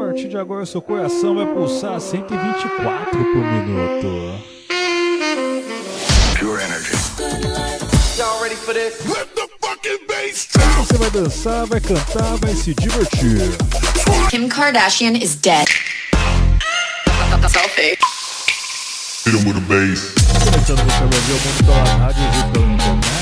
partir de agora seu coração vai pulsar 124 por minuto. Pure energy. Y'all ready for this? Let the fucking bass Você vai dançar, vai cantar, vai se divertir. Kim Kardashian is dead. Selfie. Hit him with a bass. Começando você vai ver o mundo pelas rádios e pela internet.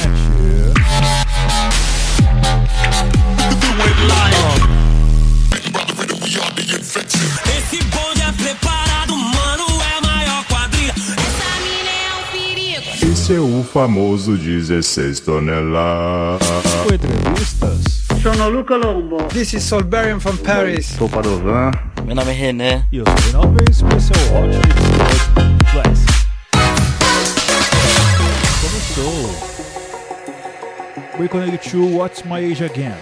Esse bonde é preparado, mano, é a maior quadrilha. Essa mina é um perigo. Esse é o famoso 16 toneladas. Entrevistas Sono Luca Lombo. This is Solberian from Paris. Sou Padovan. Meu nome é René. e eu sou o Reinaldo Reis, esse é o Hot Mix Club Começou. We're connected to What's My Age Again.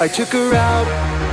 I took her out.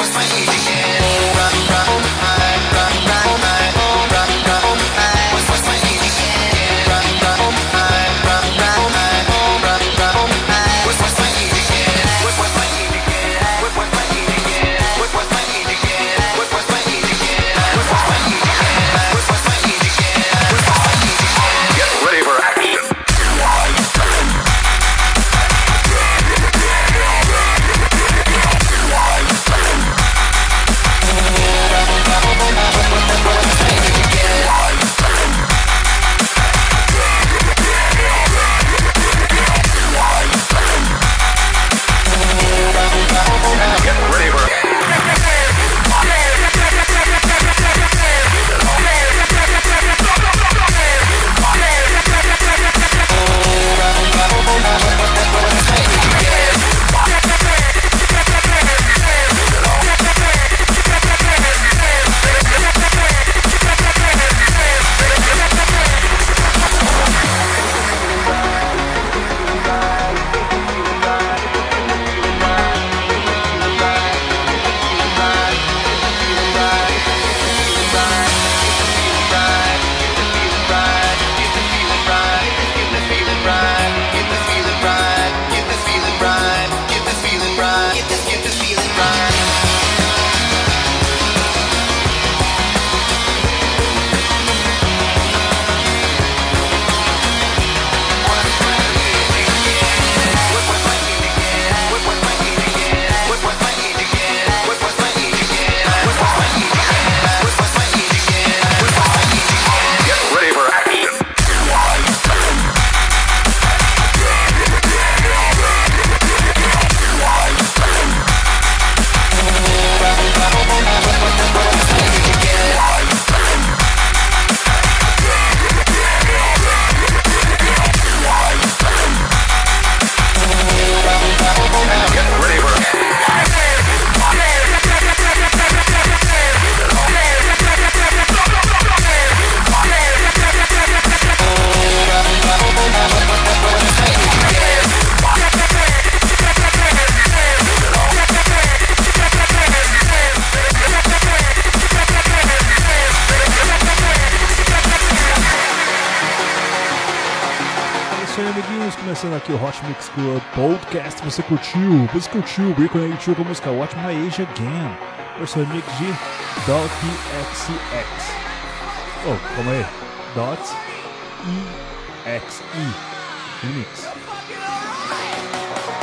What's my age again? Podcast. Você curtiu? Você curtiu? We're connected com a música Watch My Age Again. Versão remix de Dot EXE. Oh, calma aí. Dot EXE. Remix.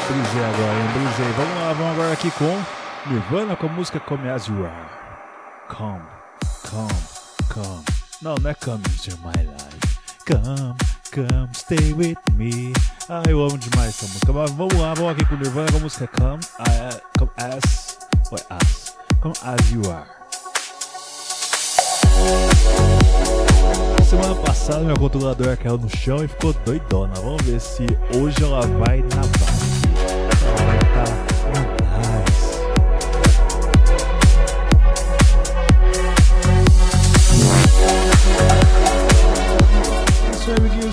Brisei agora, hein? Brisei. Vamos lá, vamos agora aqui com Nirvana com a música Come As You Are. Come, come, come. Não, não é Come Into My Life. Come, come, stay with me. Ah, eu amo demais essa música. Mas vamos lá, vamos aqui com Nirvana com a música Come, come As. Oi, As. Come As You Are. Semana passada minha controladora caiu no chão e ficou doidona. Vamos ver se hoje ela vai na base.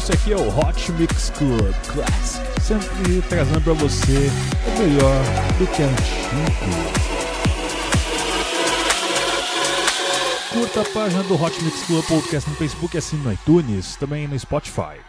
Esse aqui é o Hot Mix Club Classic, sempre trazendo pra você o melhor do que é antigo. Curta a página do Hot Mix Club Podcast no Facebook e assine no iTunes, também no Spotify.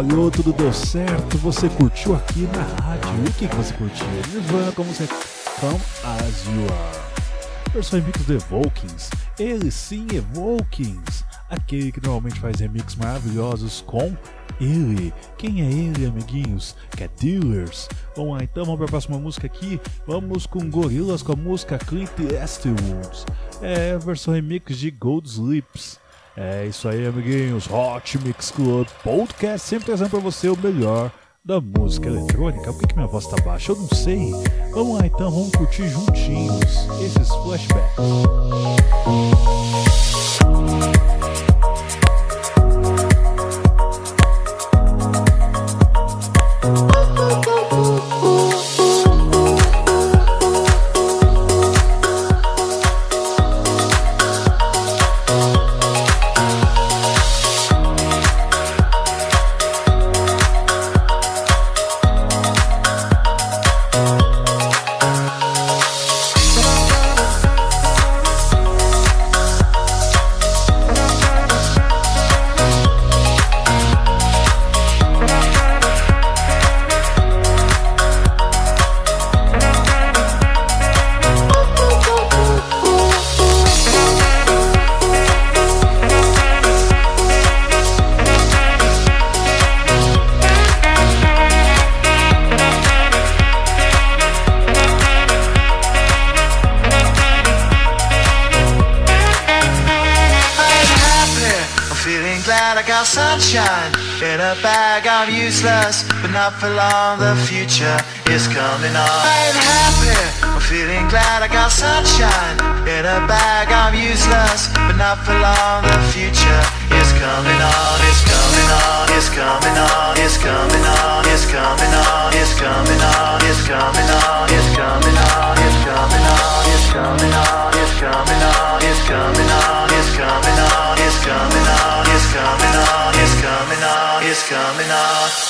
Falhou, tudo deu certo. Você curtiu aqui na rádio. O que, que você curtiu? Nirvana, como você Come As You Are. Versão remix do Evokings. Ele sim, Evokings. Aquele que normalmente faz remix maravilhosos com ele. Quem é ele, amiguinhos? Que é Dealers. Vamos lá, então vamos para a próxima música aqui. Vamos com Gorillaz com a música Clint Eastwood. É versão remix de Gold Sleeps. É isso aí, amiguinhos. Hot Mix Club Podcast sempre trazendo para você o melhor da música eletrônica. Por que, que minha voz tá baixa? Eu não sei. Vamos lá então, vamos curtir juntinhos esses flashbacks. For long The future is coming on I'm happy, I'm feeling glad I got sunshine In a bag I'm useless, but not for long The future is coming on, it's coming on, it's coming on, it's coming on, it's coming on, it's coming on, it's coming on, it's coming on, it's coming on, it's coming on, it's coming on, it's coming on, it's coming on, it's coming on, it's coming on, it's coming on, it's coming on.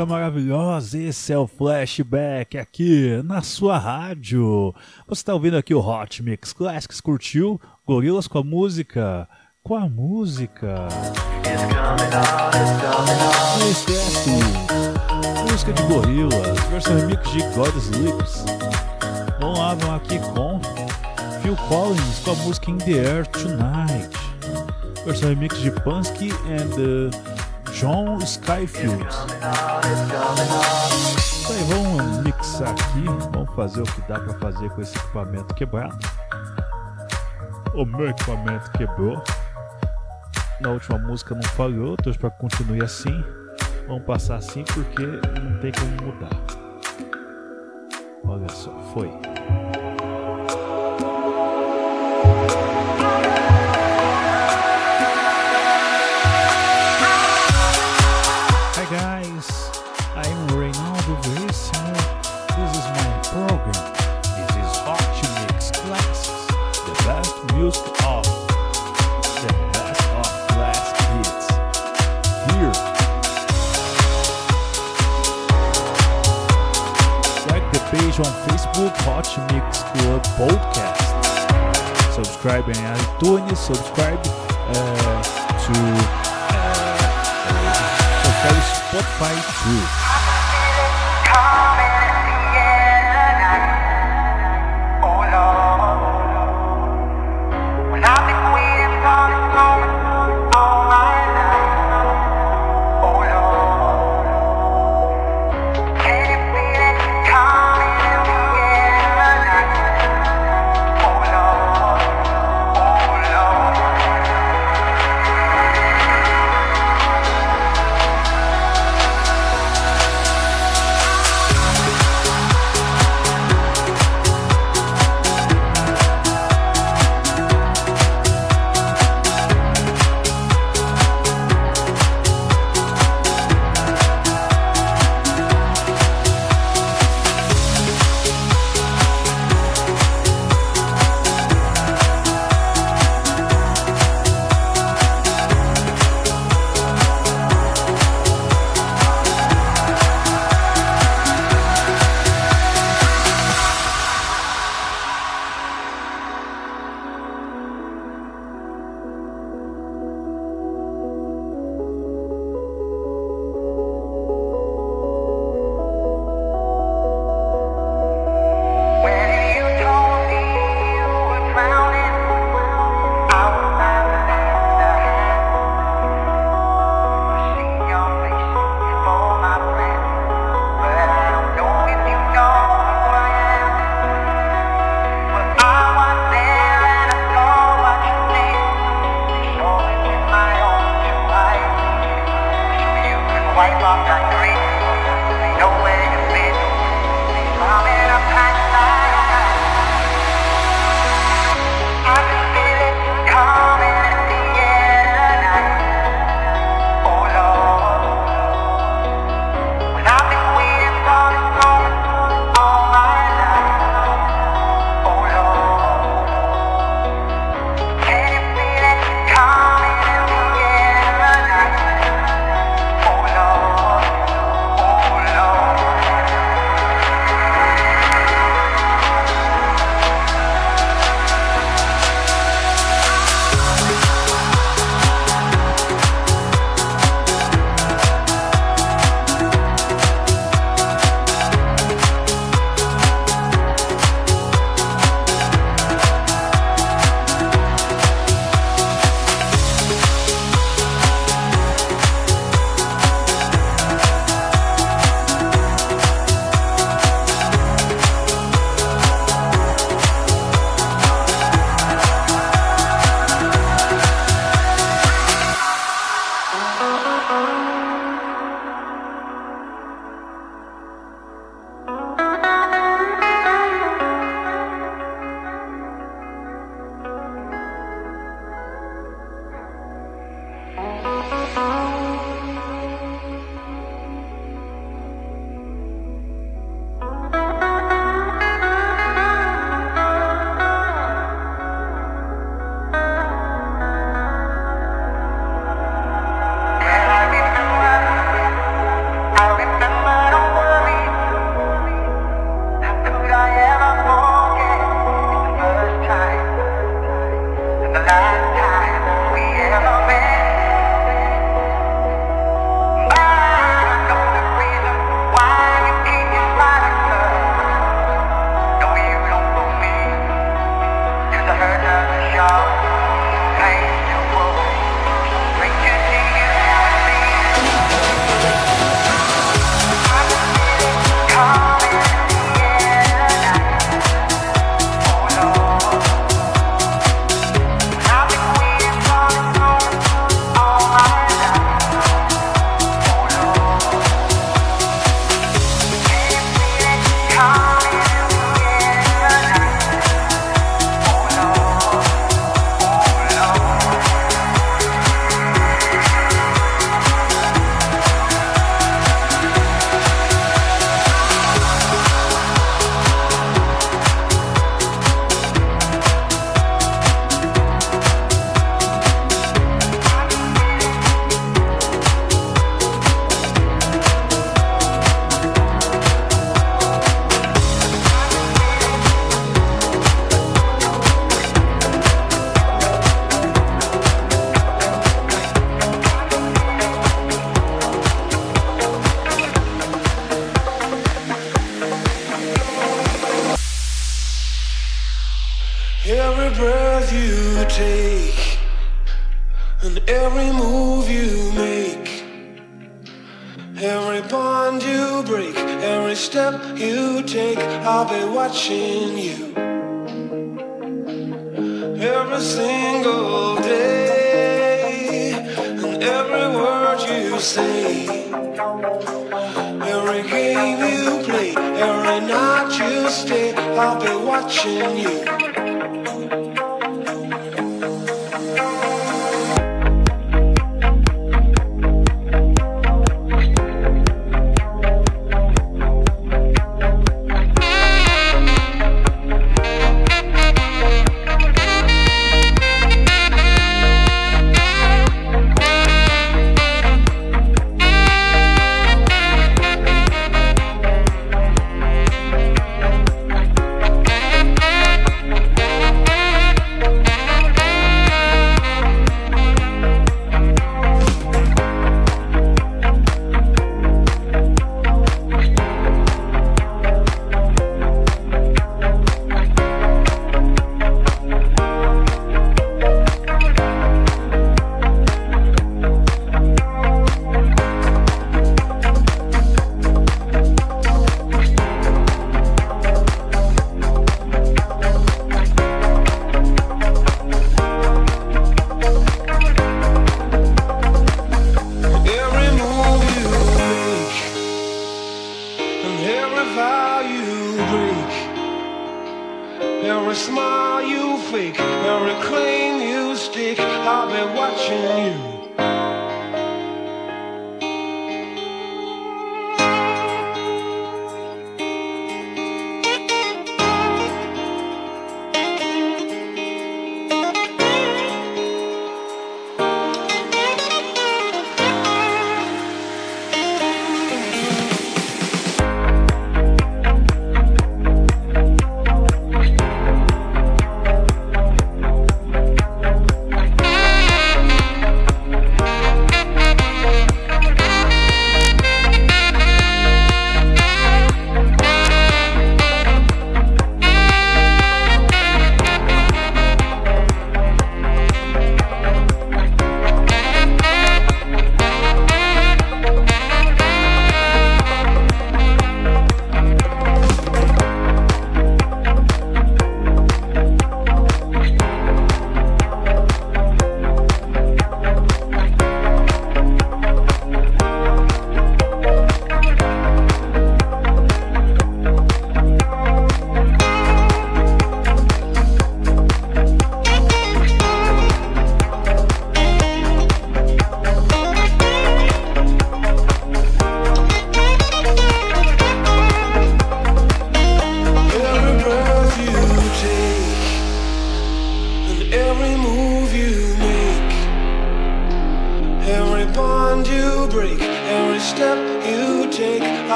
coisa maravilhosa. Esse é o flashback aqui na sua rádio. Você está ouvindo aqui o Hot Mix Classics, curtiu? Gorilas com a música. Com a música. Esquece. Música de Gorilas, versão remix de God Sleeps. Vamos lá, vamos aqui com Phil Collins com a música In the Air Tonight. Versão remix de Pansky and uh, John Skyfield. Isso aí, vamos mixar aqui, vamos fazer o que dá pra fazer com esse equipamento quebrado. O meu equipamento quebrou. Na última música não falhou, pra que continue assim. Vamos passar assim porque não tem como mudar. Olha só, foi. Hot Mix Club Podcast. Subscribe in iTunes, subscribe uh, to uh, subscribe Spotify too.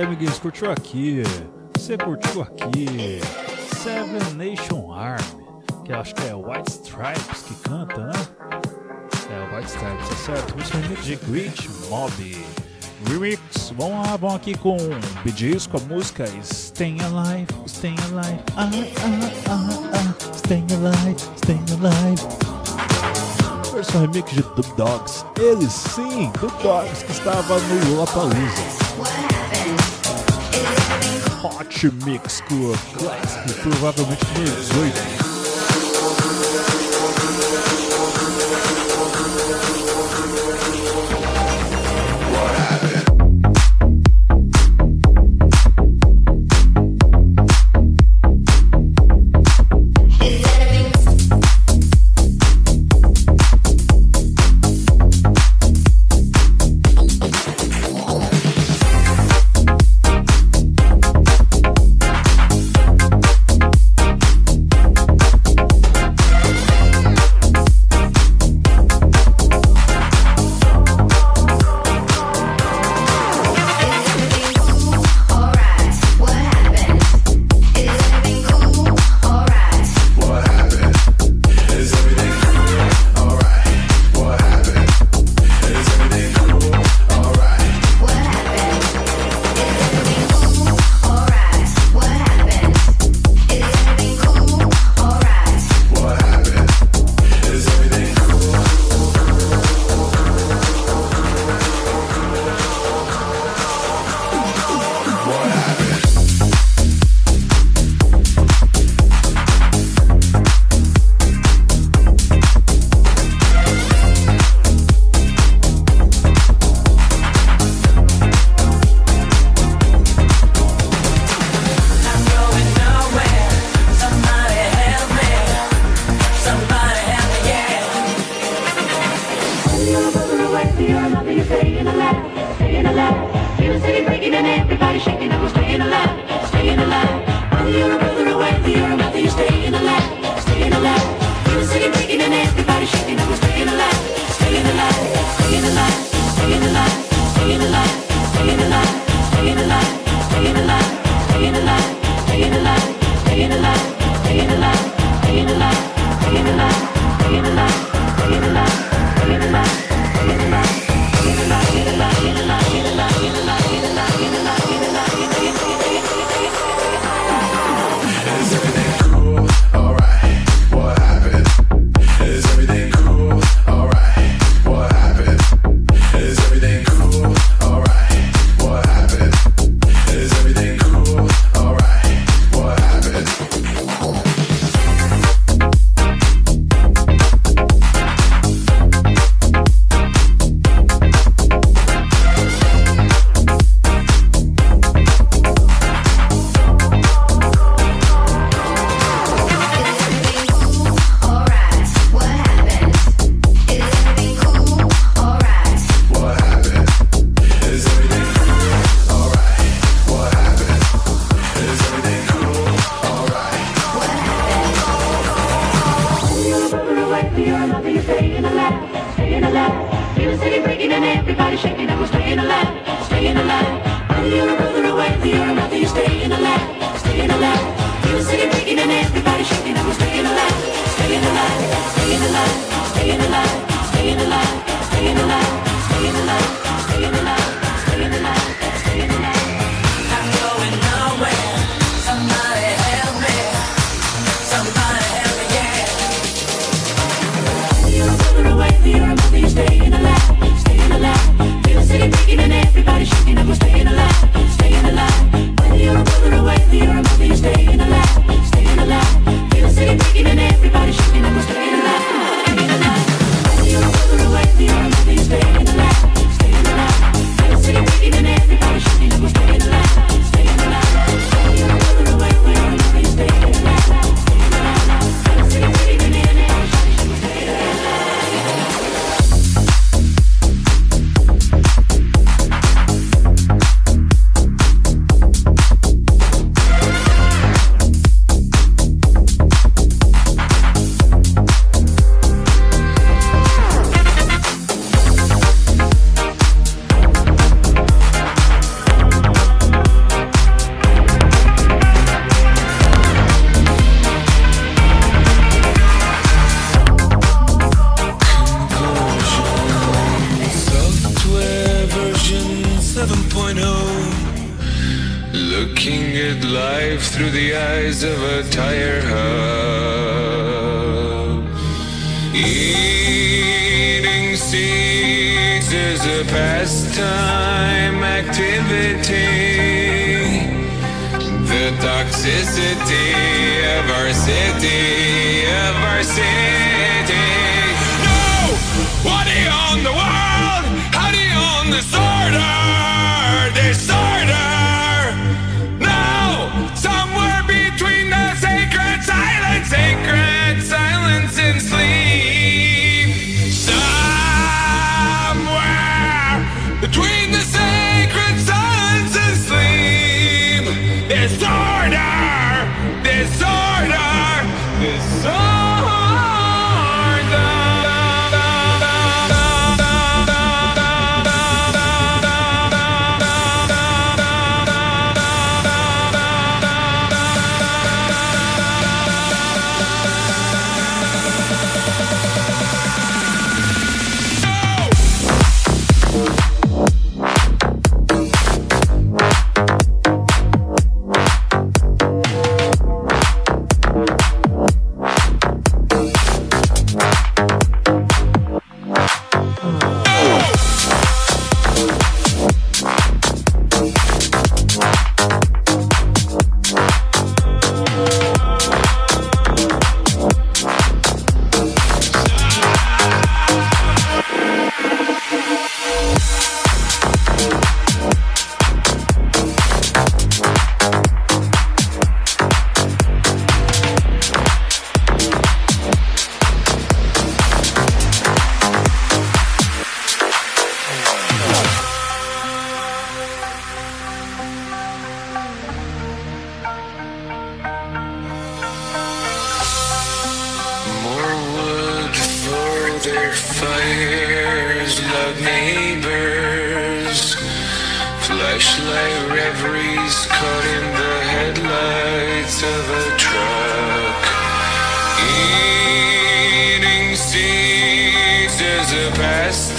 Aí, amiguinhos. Curtiu aqui? Você curtiu aqui? Seven Nation Army, que acho que é White Stripes que canta, né? É, White Stripes, é certo. Música remix de Great Mob. Remix, vamos lá, vamos aqui com Gees com a música Staying Alive, Staying Alive, ah, ah, ah, ah, Staying Alive, Staying Alive. Versão remix de Dub Dogs, ele sim, Dub Dogs que estava no Lollapalooza. Hot Mix Club Classic, provavelmente número 18. see the night.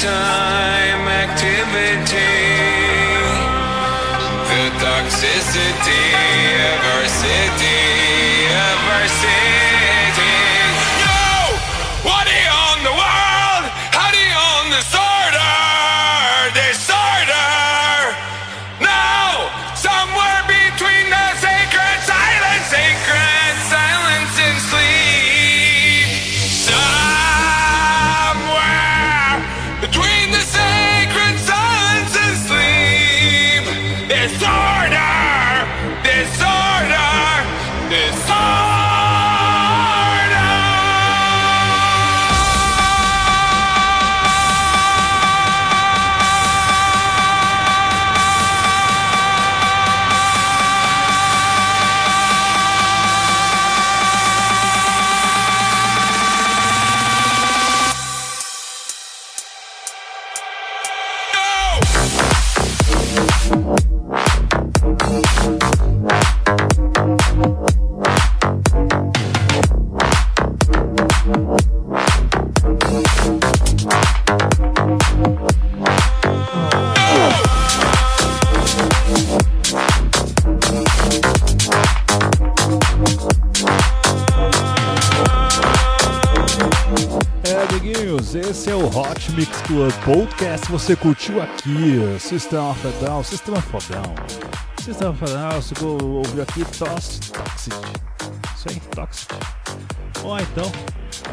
time Club Podcast. Você curtiu aqui? Sistema Fedal, Sistema Fodão. Sistema Fedal, você ouviu aqui Tox, Toxic. Isso aí, Toxic. Ó, então,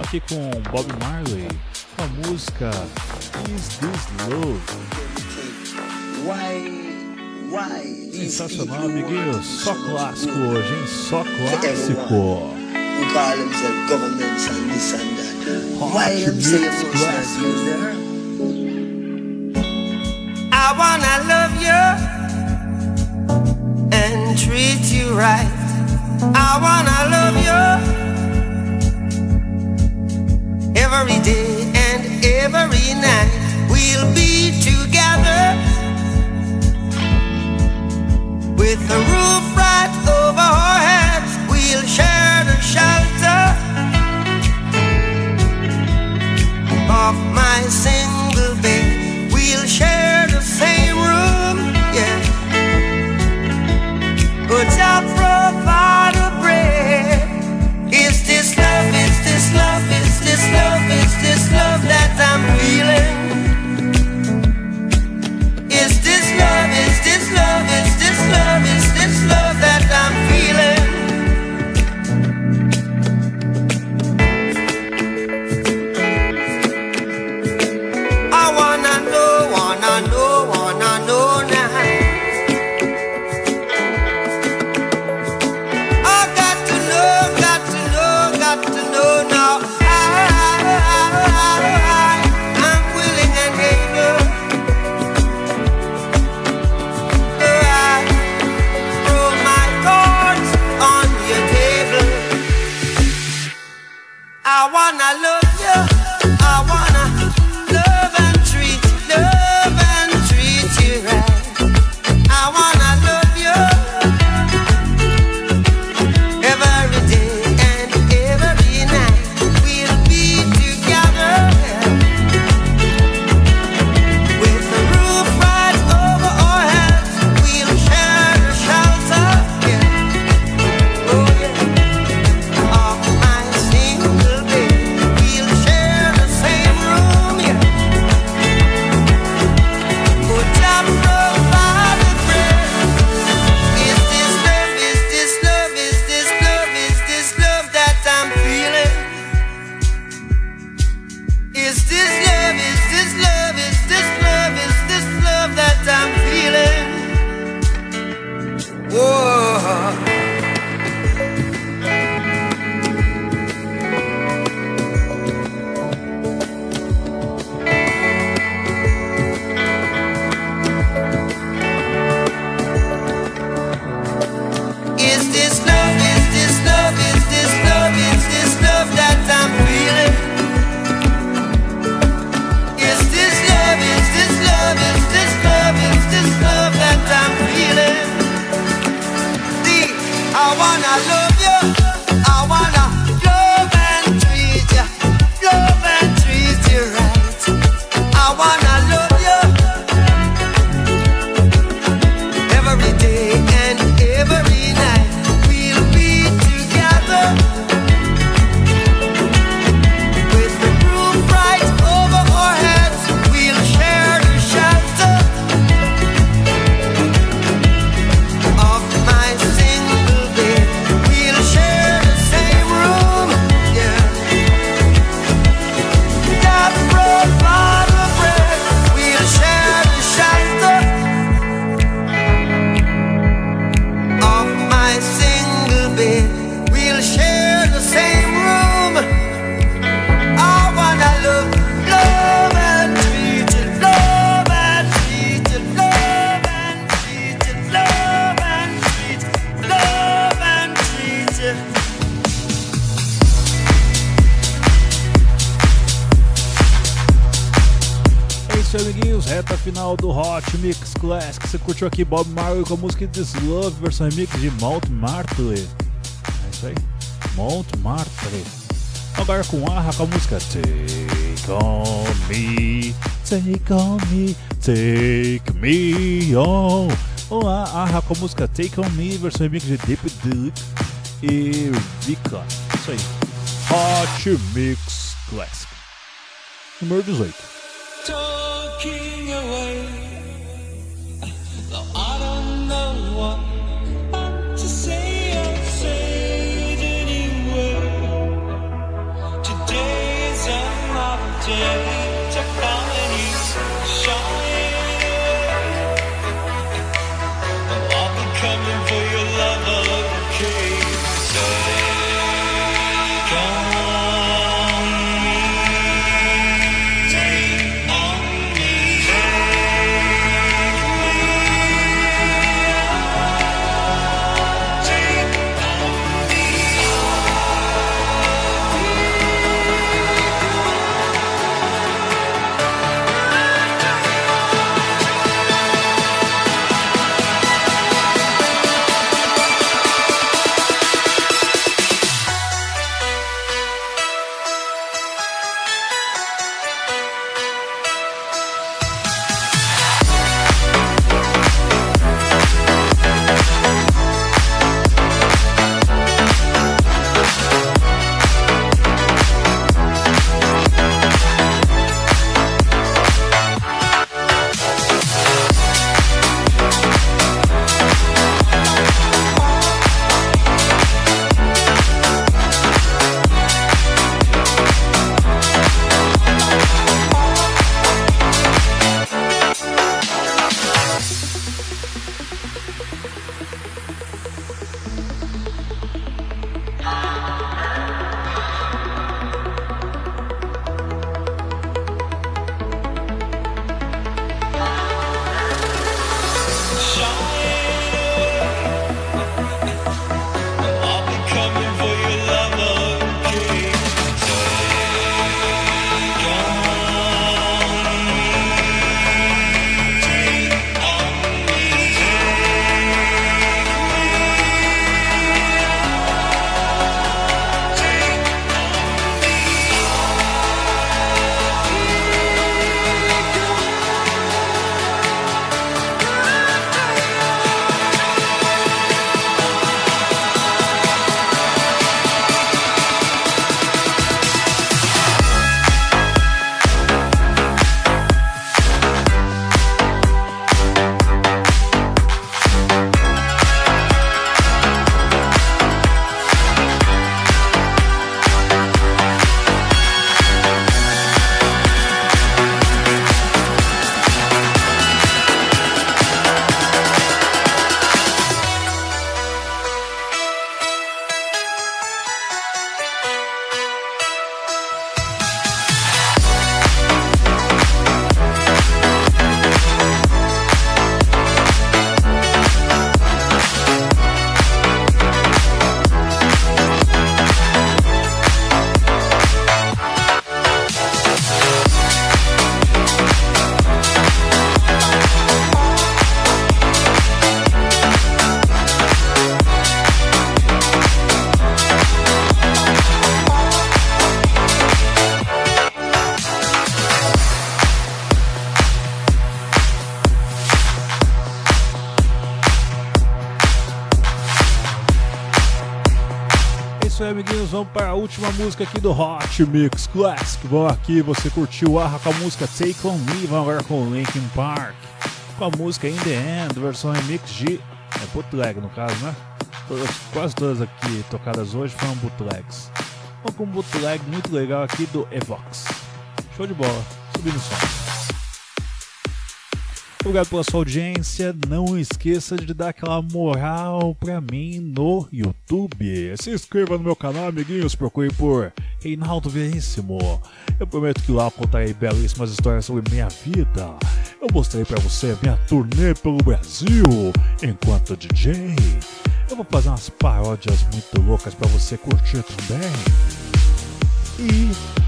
aqui com Bob Marley, com a música Is This Love? Why, why Sensacional, amiguinhos. Só clássico hoje, hein? Só clássico. who call themselves governments and this and that. Why them say you Mix must Classic. not use there? I wanna love you and treat you right. I wanna love you every day and every night. We'll be together with the roof right over our heads. We'll share the shelter of my single bed. We'll share shall provide a bread. Is this love? Is this love? Is this love? Is this love that I'm feeling? curtiu aqui Bob Marley com a música This Love, versão remix de Montmartre. É isso aí, Mount Martley. Agora com a Arra com a música Take On Me, Take On Me, Take Me On. Olá, Arra com a música Take On Me, versão remix de Deep Duke e Vika. Isso aí, Hot Mix Classic, número 18. Yeah. isso aí, amiguinhos. Vamos para a última música aqui do Hot Mix Classic. Bom, aqui você curtiu a com a música Take On Me. Vamos agora com Linkin Park. Com a música In The End, versão remix de... É bootleg, no caso, né? Todas, quase todas aqui tocadas hoje foram bootlegs. Vamos com um bootleg muito legal aqui do Evox. Show de bola. Subindo o som. Obrigado pela sua audiência. Não esqueça de dar aquela moral pra mim no YouTube. Se inscreva no meu canal, amiguinhos. Procure por Reinaldo Veríssimo. Eu prometo que lá eu contarei belíssimas histórias sobre minha vida. Eu mostrei pra você minha turnê pelo Brasil enquanto DJ. Eu vou fazer umas paródias muito loucas pra você curtir também. E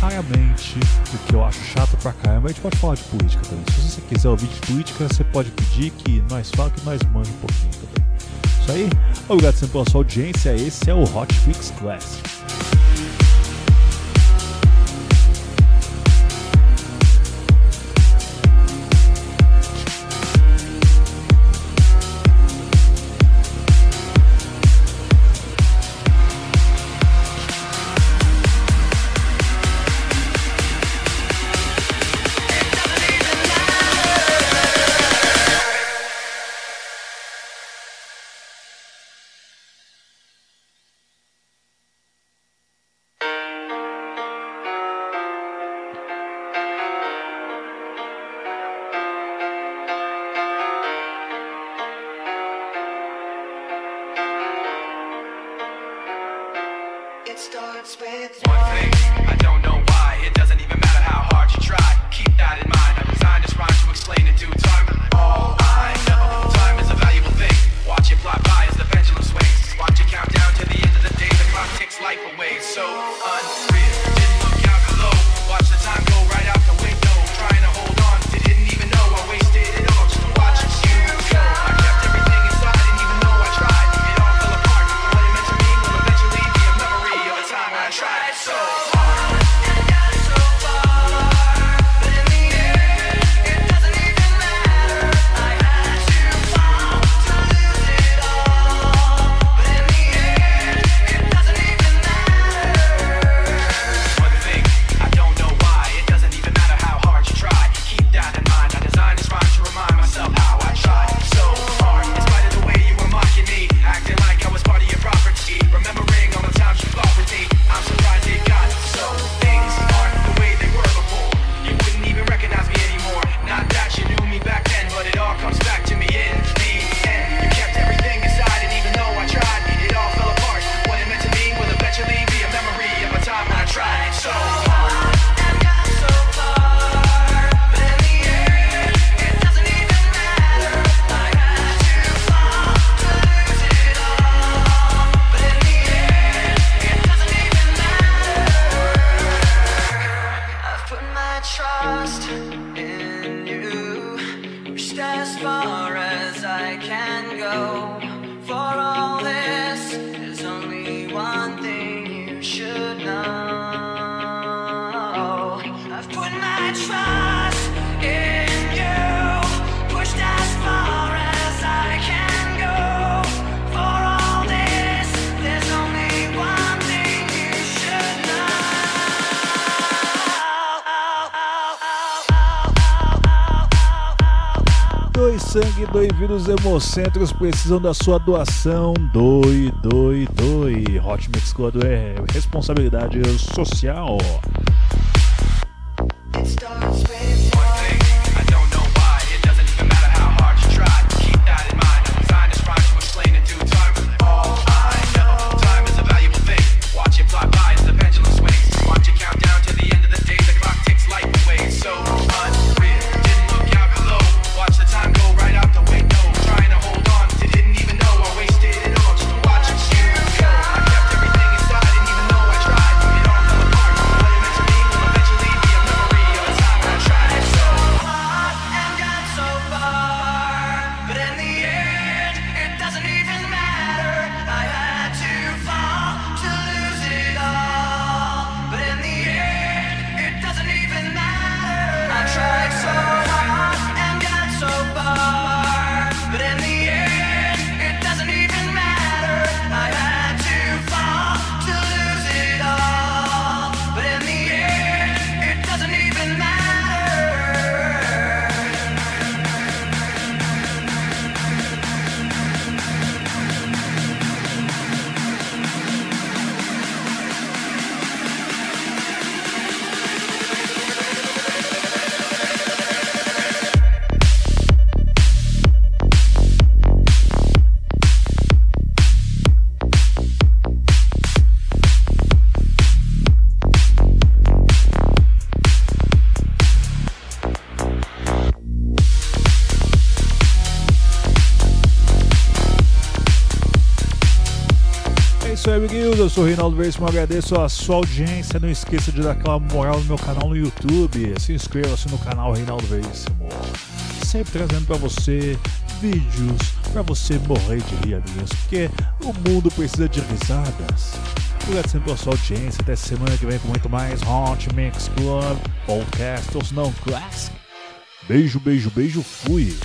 diariamente, porque eu acho chato pra caramba. A gente pode falar de política também. Se você quiser ouvir de política, você pode pedir que nós fala que nós manja um pouquinho também. Isso aí. Obrigado sempre pela sua audiência. Esse é o Hotfix Classic. sangue dois vírus hemocentros precisam da sua doação. Doi, doi, doi. Hot Mix Club é responsabilidade social. Eu sou o Reinaldo Veríssimo. Agradeço a sua audiência. Não esqueça de dar aquela moral no meu canal no YouTube. Se inscreva-se no canal Reinaldo Veríssimo. Sempre trazendo para você vídeos para você morrer de rir, amiguinhos. Porque o mundo precisa de risadas. Obrigado sempre pela sua audiência. Até semana que vem com muito mais Hot Mix Club Podcast, ou não, Classic. Beijo, beijo, beijo. Fui.